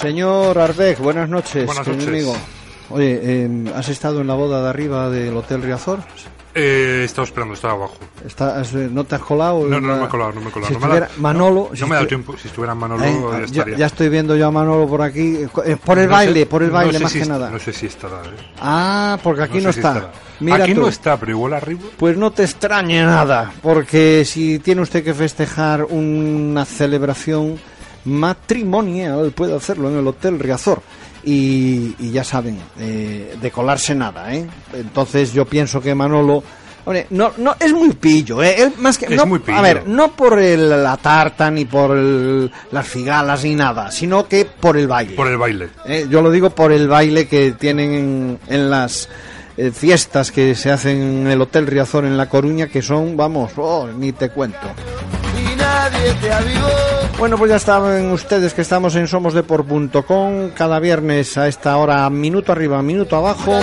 Señor Arbeck, buenas noches, Buenas noches. amigo. Oye, eh, ¿has estado en la boda de arriba del Hotel Riazor? Eh, estaba esperando, estaba abajo. Está- eh, ¿No te has colado? No, no, no me he colado, no me he colado. Si no me ha dado- estuviera Manolo... No, si no me ha dado tiempo. Si estuviera Manolo, ¿Eh? ya estaría. ya estoy viendo yo a Manolo por aquí, eh, por el No sé- baile, por el baile sé más si que est- nada. No sé si estará, ¿eh? Ah, porque aquí no, sé si está. estará. Mira Aquí tú. no está, pero igual arriba. Pues no te extrañe nada, porque si tiene usted que festejar una celebración matrimonial, puede hacerlo en el Hotel Riazor. Y, y ya saben, eh, de colarse nada, ¿eh? Entonces yo pienso que Manolo... hombre, no, no, es muy pillo, ¿eh? Él más que, Es no- muy pillo. A ver, no por el- la tarta ni por el- las figalas ni nada, sino que por el baile. Por el baile. Eh, yo lo digo por el baile que tienen en, en las eh, fiestas que se hacen en el Hotel Riazor en La Coruña, que son, vamos, oh, ni te cuento. Bueno, pues ya saben ustedes que estamos en somosdepor.com cada viernes a esta hora, minuto arriba, minuto abajo.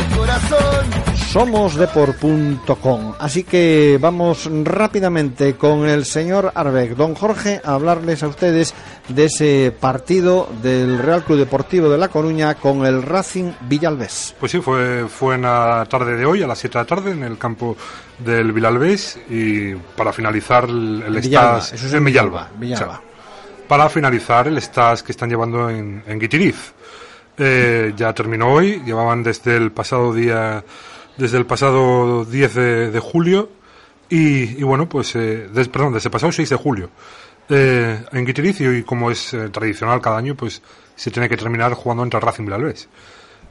Somosdepor.com. Así que vamos rápidamente con el señor Arbeck, don Jorge, a hablarles a ustedes de ese partido del Real Club Deportivo de La Coruña con el Racing Villalbés. Pues sí, fue, fue en la tarde de hoy, a las 7 de la tarde, en el campo del Vilalbés. Y para finalizar el, el Villalba, eso es en Villalba. Villalba, Villalba. O sea, para finalizar el stage que están llevando en, en Guitiriz. Eh, ya terminó hoy, llevaban desde el pasado día, desde el pasado 10 de, julio y, y bueno, pues, eh, des- perdón, desde el pasado 6 de julio. Eh, en Guitiriz y como es eh, tradicional cada año, pues se tiene que terminar jugando entre Racing Vilalbés.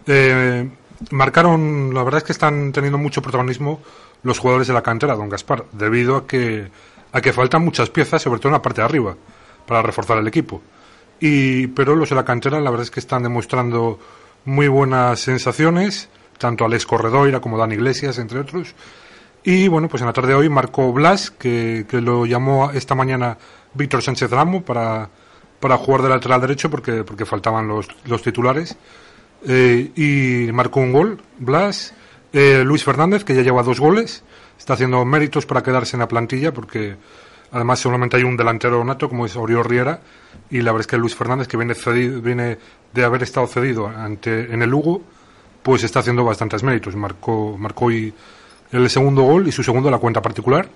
Eh, marcaron, la verdad es que están teniendo mucho protagonismo los jugadores de la cantera, don Gaspar, debido a que, a que faltan muchas piezas, sobre todo en la parte de arriba, para reforzar el equipo. Y, pero los de la cantera, la verdad es que están demostrando muy buenas sensaciones, tanto Alex Corredoira como Dani Iglesias, entre otros. Y bueno, pues en la tarde de hoy marcó Blas, que, que lo llamó esta mañana Víctor Sánchez Ramo para, para jugar de lateral derecho porque, porque faltaban los, los titulares. Eh, y marcó un gol, Blas. Eh, Luis Fernández, que ya lleva dos goles, está haciendo méritos para quedarse en la plantilla porque además solamente hay un delantero nato como es Oriol Riera y la verdad es que Luis Fernández, que viene, cedido- viene de haber estado cedido ante, en el Hugo, pues está haciendo bastantes méritos. Marcó, marcó hoy el segundo gol y su segundo la cuenta particular.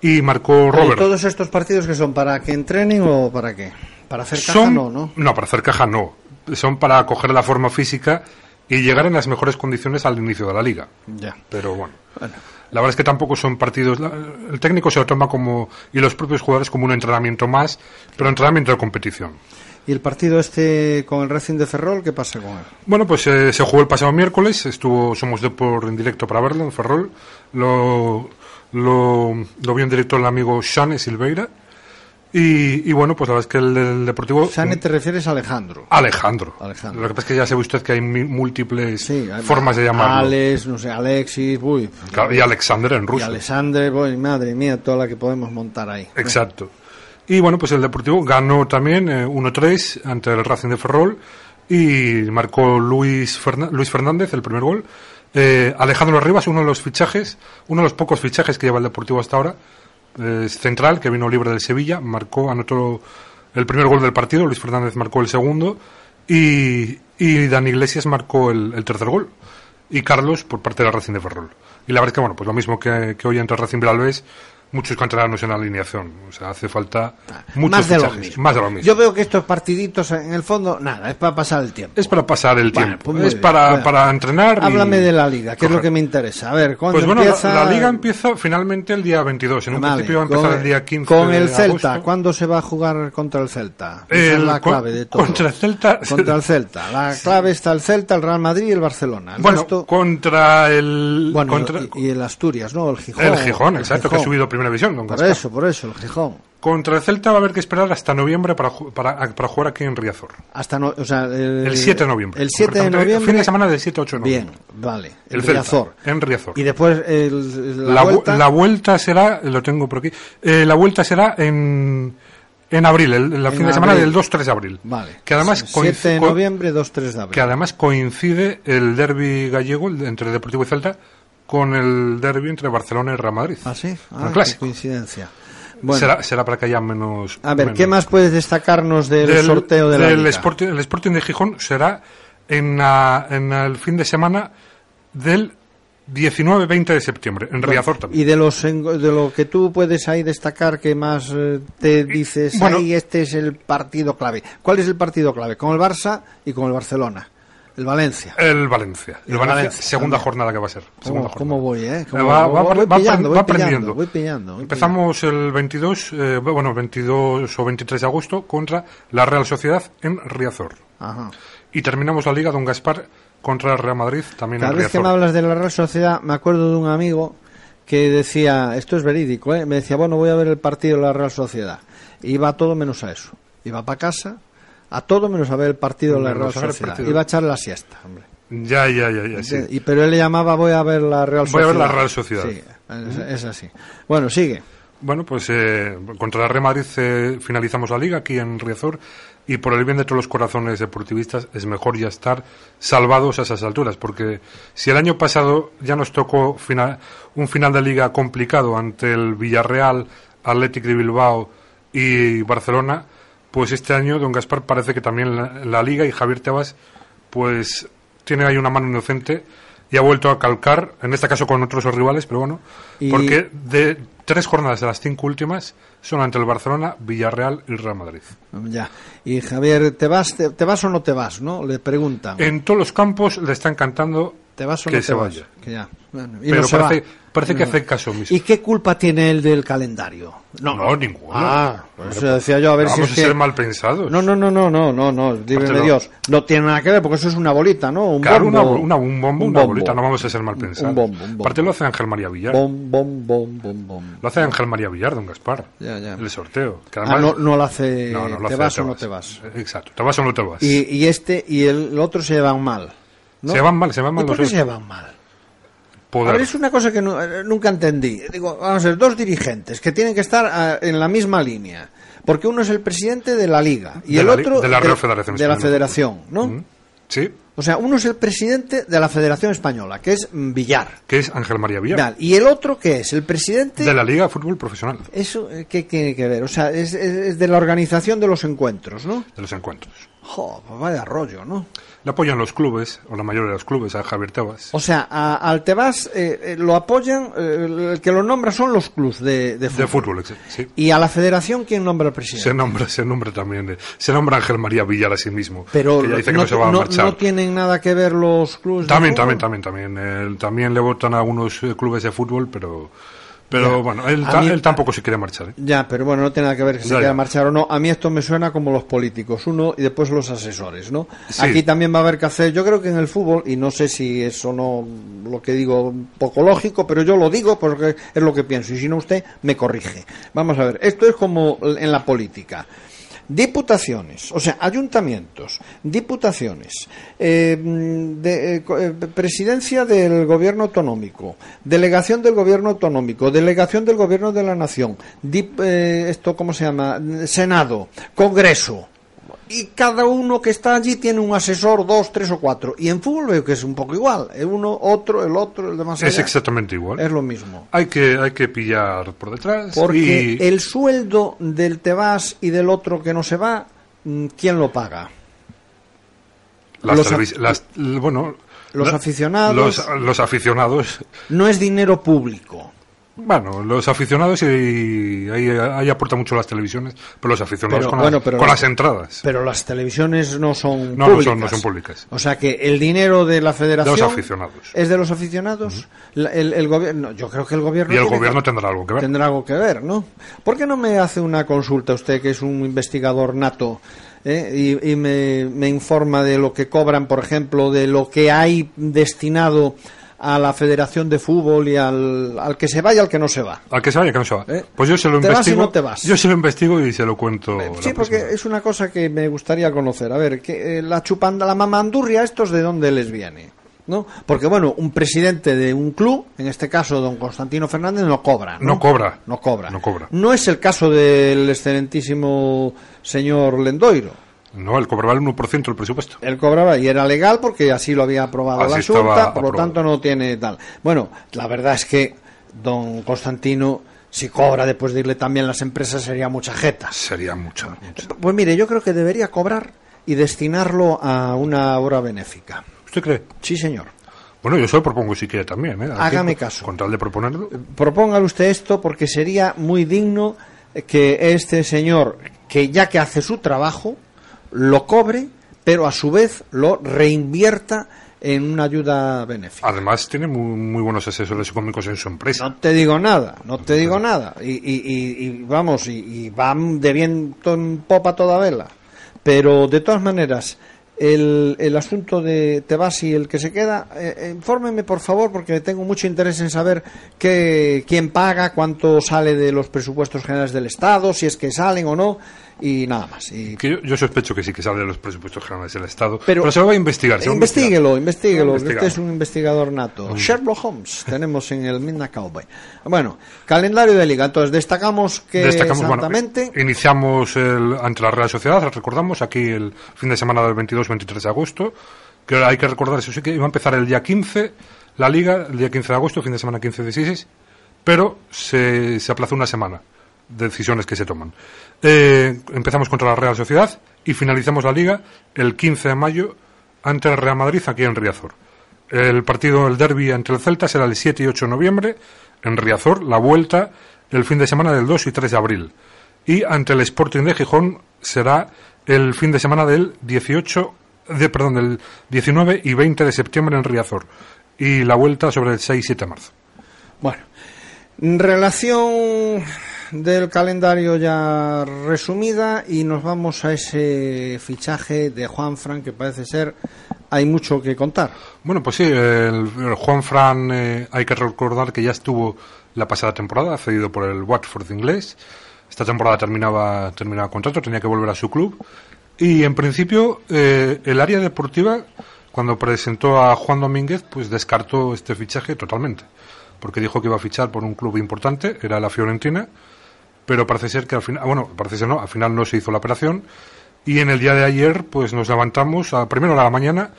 Y marcó ¿Y Robert. todos estos partidos que son para que entrenen o para qué? Para hacer caja Son, no, ¿no? para hacer caja no. Son para coger la forma física y llegar en las mejores condiciones al inicio de la liga. Ya. Pero bueno. Bueno. La verdad es que tampoco son partidos. El técnico se lo toma como. y los propios jugadores como un entrenamiento más, pero entrenamiento de competición. ¿Y el partido este con el Racing de Ferrol, qué pasa con él? Bueno, pues eh, se jugó el pasado miércoles, estuvo Somos de por en directo para verlo en Ferrol. Lo, lo, lo vio en directo el amigo Shane Silveira. Y, y bueno, pues la verdad es que el, del Deportivo. Sane te refieres a Alejandro. Alejandro. Alejandro. Lo que pasa es que ya sabe usted que hay múltiples Sí, hay- formas de llamarlo. Alex, no sé, Alexis, uy. Claro, y Alexander en Y ruso. Alexandre, uy, madre mía, toda la que podemos montar ahí. Exacto. Y bueno, pues el Deportivo ganó también eh, 1-3 ante el Racing de Ferrol y marcó Luis, Ferna- Luis Fernández el primer gol. Eh, Alejandro Rivas, uno de los fichajes, uno de los pocos fichajes que lleva el Deportivo hasta ahora, eh, central, que vino libre del Sevilla, marcó, anotó el primer gol del partido, Luis Fernández marcó el segundo y, y Dani Iglesias marcó el, tercer gol y Carlos por parte del Racing de Ferrol. Y la verdad es que, bueno, pues lo mismo que, que hoy entre Racing Vilalbés, muchos canteranos en la alineación. O sea, hace falta muchos más de lo fichajes. mismo. Más de lo mismo. Yo veo que estos partiditos, en el fondo, nada, es para pasar el tiempo. Es para pasar el Bueno, tiempo. pues es bien. para, Bueno. para entrenar. y- Háblame de la liga, que es lo que me interesa. A ver, ¿cuándo Pues bueno, la- empieza? la, liga empieza finalmente el día 22. En un Vale, principio va a empezar el día 15 Con el de Celta, agosto. ¿cuándo se va a jugar contra el Celta? Esa es El- la clave de todo. Contra el Celta. Contra el Celta. La clave está el Celta, el Real Madrid y el Barcelona. El Bueno, resto- contra el. bueno, contra, y, y el Asturias, ¿no? El Gijón. el Gijón, el exacto, que ha subido a primera división. don Por Gaspar. eso, por eso, el Gijón. Contra el Celta va a haber que esperar hasta noviembre para, ju- para, para jugar aquí en Riazor. Hasta no, o sea, el, El 7 de noviembre. El 7 de Concretamente, noviembre. Fin de semana del 7-8 de Bien, noviembre. vale. El El, Celta, Riazor. en Riazor. Y después el, la, La, vu- vuelta. la vuelta será, lo tengo por aquí, eh, la vuelta será en, en abril, el, la En fin de semana abril. del 2-3 de abril. Vale. Que además, 7 de coinci- co- noviembre, 2-3 de abril. que además coincide el derby gallego el entre Deportivo y Celta con el derby entre Barcelona y Real Madrid. ¿Ah, sí? Un Ah, qué coincidencia. Bueno. será, será para que haya menos... A ver, menos- ¿qué más puedes destacarnos del, sorteo de la del Liga? Sporting, el Sporting de Gijón será en, la- en el fin de semana del 19-20 de septiembre, en Riazor también. Y de los de lo que tú puedes ahí destacar que más eh, te dices, bueno. ahí este es el partido clave. ¿Cuál es el partido clave? Con el Barça y con el Barcelona. El Valencia. El Valencia. El El Valencia, Valencia, segunda también. jornada que va a ser. ¿Cómo, voy, eh? Eh, ¿Cómo Va, voy? va- Voy va- pillando, va voy aprendiendo. pillando, voy pillando, voy Empezamos el 22, eh, bueno, 22 o 23 de agosto contra la Real Sociedad en Riazor. Ajá. Y terminamos la Liga Don Gaspar contra el Real Madrid también Cada en vez que Riazor. me hablas de la Real Sociedad, me acuerdo de un amigo que decía, esto es verídico, ¿eh? me decía, bueno, voy a ver el partido de la Real Sociedad. Iba todo menos a eso. Iba para casa, a todo menos a ver el partido de la Real Sociedad. Iba a echar la siesta, hombre. Ya, ya, ya, ya, sí. Y, pero él le llamaba, voy a ver la Real Voy a Sociedad. ver la Real Sociedad. Sí, es, es así. Bueno, sigue. Bueno, pues eh, contra el Real Madrid eh, finalizamos la liga aquí en Riazor y por el bien de todos los corazones deportivistas es mejor ya estar salvados a esas alturas, porque si el año pasado ya nos tocó final- un final de liga complicado ante el Villarreal, Athletic de Bilbao y Barcelona, pues este año don Gaspar parece que también la, la liga y Javier Tebas pues tiene ahí una mano inocente y ha vuelto a calcar, en este caso con otros rivales, pero bueno, Y- porque de tres jornadas de las cinco últimas son ante el Barcelona, Villarreal y Real Madrid. Ya. Y Javier, ¿te vas, te, te vas o no te vas? ¿No? Le preguntan. En todos los campos le están cantando ¿Te vas o que no se te vas? vaya. Que ya. Bueno, y pero no se parece, va. parece que No. hace caso mismo. ¿Y qué culpa tiene él del calendario? No, ninguno. Ah, por Hombre, eso decía yo, a ver si Vamos es a que... ser mal pensados. No, no, no, no, no, no, no, dígame no. Dios. No tiene nada que ver porque eso es una bolita, ¿no? Un Claro, bombo. una, una- un bombo, Un una bombo. bolita, no vamos a ser mal pensados. Un bombo, un bombo. Aparte lo hace Ángel María Villar. Bom, bom, bom, bom, bom. Lo hace Ángel María Villar, don Gaspar. Ya, ya. El sorteo. Que Ah, no, no lo hace... No, no lo ¿Te hace, vas o no te vas? Exacto, te vas o no te vas. Y, y este y el otro se llevan mal. ¿No? Se van mal, se van mal ¿Y por los qué dos. se llevan mal? Poder. A ver, es una cosa que eh, nunca entendí. Digo, vamos a ver, dos dirigentes que tienen que estar ah, en la misma línea. Porque uno es el presidente de la Liga y De el la otro de la Real Federación de la. Federación, ¿no? Mm, Sí, O sea, uno es el presidente de la Federación Española, que es mm, Villar. que es Ángel María Villar. Y el otro que es el presidente De la Liga de Fútbol Profesional, Eso, eh, ¿qué tiene que ver? O sea, es, es- es de la organización de los encuentros, ¿no? de los encuentros. Jo, pues vaya rollo, ¿no? Le apoyan los clubes, o la mayoría de los clubes, a Javier Tebas. O sea, a- al Tebas eh, eh, lo apoyan, eh, el que lo nombra son los clubes de, de fútbol. De fútbol, sí. Y a la federación, ¿quién nombra al presidente? Se nombra, se nombra también. de- se nombra Ángel María Villar a sí mismo. Pero que ya dice que no, no, se va a no- marchar. no tienen nada que ver los clubes de También, fútbol. también, también, también. Él- también le votan a algunos eh, clubes de fútbol, pero, pero Ya. bueno, él, A ta- mí- él tampoco se quiere marchar. ¿eh? Ya, pero bueno, no tiene nada que ver que se quiera marchar o no. A mí esto me suena como los políticos, uno y después los asesores, ¿no? Sí. Aquí también va a haber que hacer, yo creo que en el fútbol, y no sé si eso no lo que digo poco lógico, pero yo lo digo porque es lo que pienso, y si no usted me corrige. Vamos a ver, esto es como en la política. Diputaciones, o sea, ayuntamientos, diputaciones, eh, de- eh, eh, presidencia del gobierno autonómico, delegación del gobierno autonómico, delegación del gobierno de la nación, dip- eh, esto cómo se llama, senado, congreso. Y cada uno que está allí tiene un asesor, dos, tres o cuatro. Y en fútbol veo que es un poco igual. El uno, otro, el otro, el demás. Es allá. exactamente igual. Es lo mismo. Hay que, hay que pillar por detrás. Porque y el sueldo del te vas y del otro que no se va, mm, ¿quién lo paga? las los las- bueno, los la- aficionados- Los, los aficionados. No es dinero público. Bueno, los aficionados y ahí, ahí aporta mucho las televisiones, pero los aficionados Pero, con, bueno, las, pero con las- las entradas. Pero las televisiones no son No, no públicas. son- no son públicas. O sea que el dinero de la federación De los aficionados. es de los aficionados. La- el, el gobierno, yo creo que el gobierno y el gobierno que- tendrá algo que ver. tendrá algo que ver, ¿no? ¿Por qué no me hace una consulta usted, que es un investigador nato, eh, y, y me, me informa de lo que cobran, por ejemplo, de lo que hay destinado a la Federación de Fútbol y al, al que se vaya, al que no se va? Al que se vaya, que no se va. ¿Eh? Pues yo se lo ¿Te vas investigo. y no te vas? Yo se lo investigo y se lo cuento. la Sí, porque es una cosa que me gustaría conocer. A ver, que eh, la chupanda, la mamandurria, ¿estos de dónde les viene? ¿No? Porque, bueno, un presidente de un club, en este caso don Constantino Fernández, no cobra. No, No cobra. No cobra. No cobra. No es el caso del excelentísimo señor Lendoiro. No, él cobraba el 1% del presupuesto. Él cobraba y era legal porque así lo había aprobado Así la Junta, por lo tanto no tiene tal. Bueno, la verdad es que don Constantino Si cobra después de irle también las empresas sería mucha jeta. Sería mucho. mucho. Pues mire, yo creo que debería cobrar y destinarlo a una obra benéfica. ¿Usted cree? Sí, señor. Bueno, yo se lo propongo si quiere también. ¿eh? Hágame caso. Con tal de proponerlo. Propóngale usted esto porque sería muy digno que este señor, que ya que hace su trabajo, lo cobre, pero a su vez lo reinvierta en una ayuda benéfica. Además, tiene muy, muy buenos asesores económicos en su empresa. No te digo nada, no te digo nada. Y, y- y- vamos, y, y van de viento en popa toda vela. Pero de todas maneras, el, el asunto de te vas y el que se queda, eh, infórmeme por favor, porque tengo mucho interés en saber qué, quién paga, cuánto sale de los presupuestos generales del Estado, si es que salen o no, y nada más. Y Que yo, yo sospecho que sí que sale de los presupuestos generales del Estado. Pero- Pero, se lo va a investigar. Investíguelo, investíguelo, que usted es un investigador nato. Sherlock Holmes, tenemos en el Midnight Cowboy. Bueno, calendario de liga. Entonces, destacamos que Destacamos, bueno, exactamente... iniciamos el, ante la Real Sociedad, recordamos, aquí el fin de semana del 22-23 de agosto, que hay que recordar, eso sí, que iba a empezar el día 15, la Liga, el día 15 de agosto, fin de semana 15-16, pero se, se aplazó una semana, decisiones que se toman. Eh, empezamos contra la Real Sociedad y finalizamos la Liga el 15 de mayo ante el Real Madrid aquí en Riazor. El partido, el derby ante el Celta será el 7 y 8 de noviembre en Riazor, la vuelta el fin de semana del 2 y 3 de abril. Y ante el Sporting de Gijón será el fin de semana del 18, de, perdón, del 19 y 20 de septiembre en Riazor. Y la vuelta sobre el 6 y 7 de marzo. Bueno, relación del calendario ya resumida y nos vamos a ese fichaje de Juan Fran que parece ser hay mucho que contar. Bueno, pues sí, el, el Juan Fran, eh, hay que recordar que ya estuvo la pasada temporada, cedido por el Watford inglés. Esta temporada terminaba, terminaba contrato, tenía que volver a su club. Y en principio, eh, el área deportiva, cuando presentó a Juan Domínguez, pues descartó este fichaje totalmente. Porque dijo que iba a fichar por un club importante, era la Fiorentina. Pero parece ser que al final, bueno, parece ser no, al final no se hizo la operación. Y en el día de ayer, pues nos levantamos a primera hora de la mañana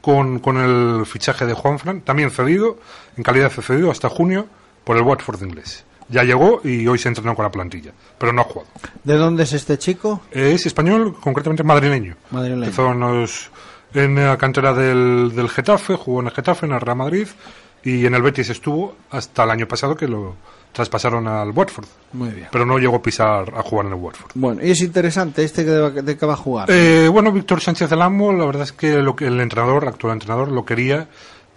con, con el fichaje de Juanfran, también cedido, en calidad de cedido hasta junio, por el Watford inglés. Ya llegó y hoy se entrenó con la plantilla, pero no ha jugado. ¿De dónde es este chico? Es español, concretamente madrileño. Madrileño. Empezó en, los- en la cantera del, del Getafe, jugó en el Getafe, en el Real Madrid, y en el Betis estuvo hasta el año pasado que lo traspasaron al Watford. Muy bien. Pero no llegó a pisar a jugar en el Watford. Bueno, y es interesante este que de, de qué va a jugar. Eh, bueno, Víctor Sánchez del Amo, la verdad es que lo que el entrenador, actual entrenador, lo quería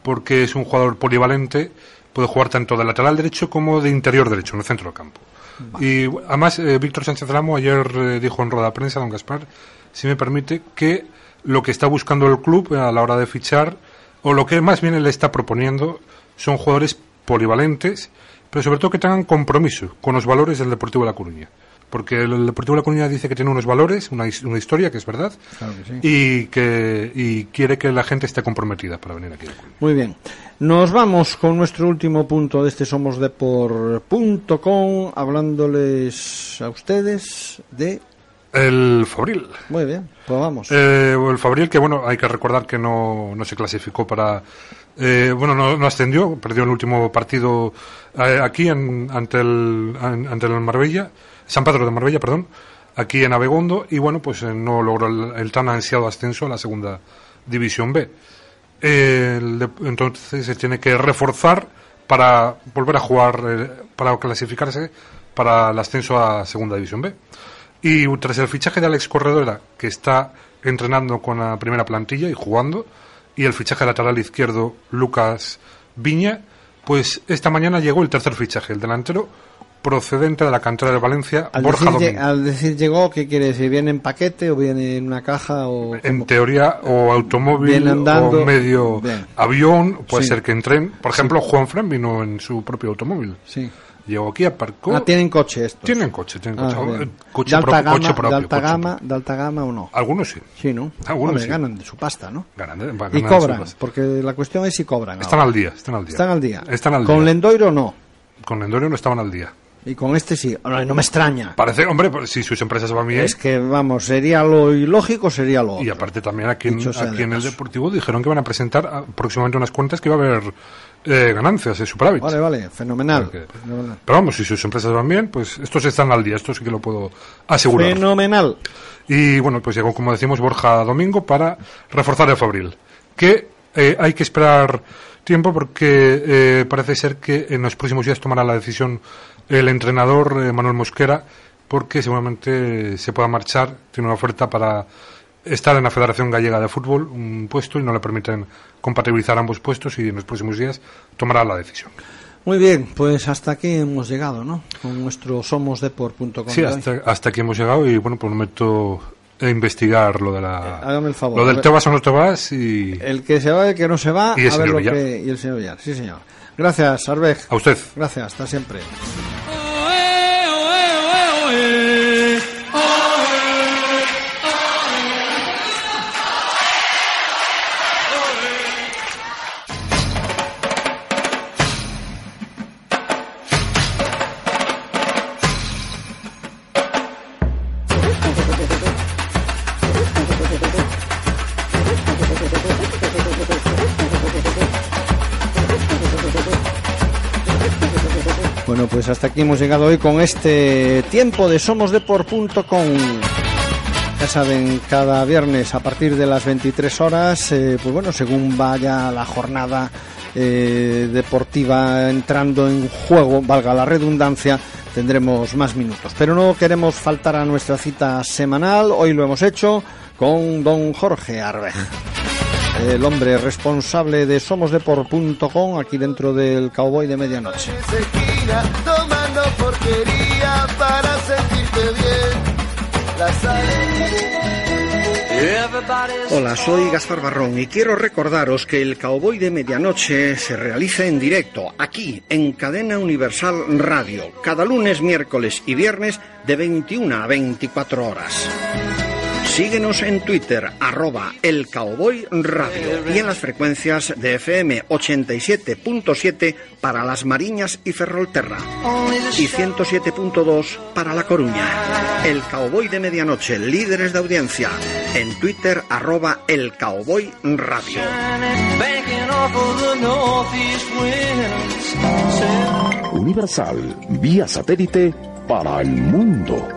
porque es un jugador polivalente, puede jugar tanto de lateral derecho como de interior derecho, en el centro del campo. Y además, eh, Víctor Sánchez del Amo ayer eh, dijo en rueda de prensa, don Gaspar, si me permite, que lo que está buscando el club a la hora de fichar, o lo que más bien le está proponiendo, son jugadores polivalentes, pero sobre todo que tengan compromiso con los valores del Deportivo de La Coruña. Porque el Deportivo de La Coruña dice que tiene unos valores, una, una historia, que es verdad, Claro que sí. y que y quiere que la gente esté comprometida para venir aquí. a La Coruña. Muy bien. Nos vamos con nuestro último punto de este somosdepor.com hablándoles a ustedes de... El Fabril. Muy bien, pues vamos. Eh, el Fabril, que bueno, hay que recordar que no, no se clasificó para. Eh, bueno, no, no ascendió, perdió el último partido eh, aquí en- ante, el, an- ante el Marbella, San Pedro de Marbella, perdón, aquí en Abegondo, y bueno, pues eh, no logró el, tan ansiado ascenso a la segunda División B. Entonces se tiene que reforzar para volver a jugar, eh, para clasificarse para el ascenso a Segunda División B. Y tras el fichaje de Alex Corredora, que está entrenando con la primera plantilla y jugando, y el fichaje lateral izquierdo Lucas Viña, pues esta mañana llegó el tercer fichaje, el delantero procedente de la cantera de Valencia, al, Borja decir, Domínguez. al decir llegó, ¿qué quiere decir? ¿Viene en paquete o viene en una caja o...? En teoría, o automóvil, andando. o medio Bien. avión, puede Sí. ser que en tren. Por ejemplo, Juan Fran vino en su propio automóvil. Sí. Llegó aquí, aparcó. Ah, tienen coche estos. Tienen coche, tienen Ah, coche. bien. coche, de alta propio, gama, coche propio, de alta coche gama, propio. de alta gama o no. Algunos sí. Sí, ¿no? Algunos Hombre, sí. ganan de su pasta, ¿no? Ganan, ¿eh? Van Y cobran, sus- porque la cuestión es si cobran. Están ahora. al día, están al día. Están al día. Están al Con día. Lendoiro no. Con Lendorio no estaban al día. Y con este sí, no, no me extraña. Parece, hombre, pues, si sus empresas van bien. Es que, vamos, sería lo ilógico, sería lo otro. Y aparte también aquí, en, aquí en el. Deportivo dijeron que van a presentar ah, próximamente unas cuentas que va a haber eh, ganancias, eh, superávit. Vale, vale, fenomenal. Porque- Fenomenal. Pero vamos, si sus empresas van bien, pues estos están al día, esto sí que lo puedo asegurar. Fenomenal. Y bueno, pues llegó, como decimos, Borja Domingo para reforzar el Fabril. Que eh, hay que esperar tiempo porque eh, parece ser que en los próximos días tomará la decisión el entrenador eh, Manuel Mosquera porque seguramente se pueda marchar, tiene una oferta para estar en la Federación Gallega de Fútbol, un puesto, y no le permiten compatibilizar ambos puestos y en los próximos días tomará la decisión. Muy bien, pues hasta aquí hemos llegado, ¿no? Con nuestro somosdeport.com. Sí, hasta, hasta aquí hemos llegado y bueno, prometo investigar lo de la... Hágame el favor. Lo del ver. te vas o no te vas y... El que se va, el que no se va, Y el a ver señor lo Villar. que... Y el señor Villar, sí señor. Gracias, Arbej. A usted. Gracias, hasta siempre. Pues hasta aquí hemos llegado hoy con este tiempo de somosdeport.com. Ya saben, cada viernes a partir de las 23 horas, eh, pues bueno, según vaya la jornada eh, deportiva entrando en juego, valga la redundancia, tendremos más minutos. Pero no queremos faltar a nuestra cita semanal, hoy lo hemos hecho con don Jorge Arbej el hombre responsable de somosdeport.com aquí dentro del Cowboy de Medianoche. Tomando porquería para sentirte bien. La Hola, soy Gaspar Barrón y quiero recordaros que el Cowboy de Medianoche se realiza en directo aquí en Cadena Universal Radio, cada lunes, miércoles y viernes de 21 a 24 horas. Síguenos en Twitter, arroba el Cowboy Radio y en las frecuencias de FM 87.7 para las Mariñas y Ferrolterra y 107.2 para La Coruña. El Cowboy de Medianoche, líderes de audiencia, en Twitter, arroba el Cowboy Radio. Universal, vía satélite para el mundo.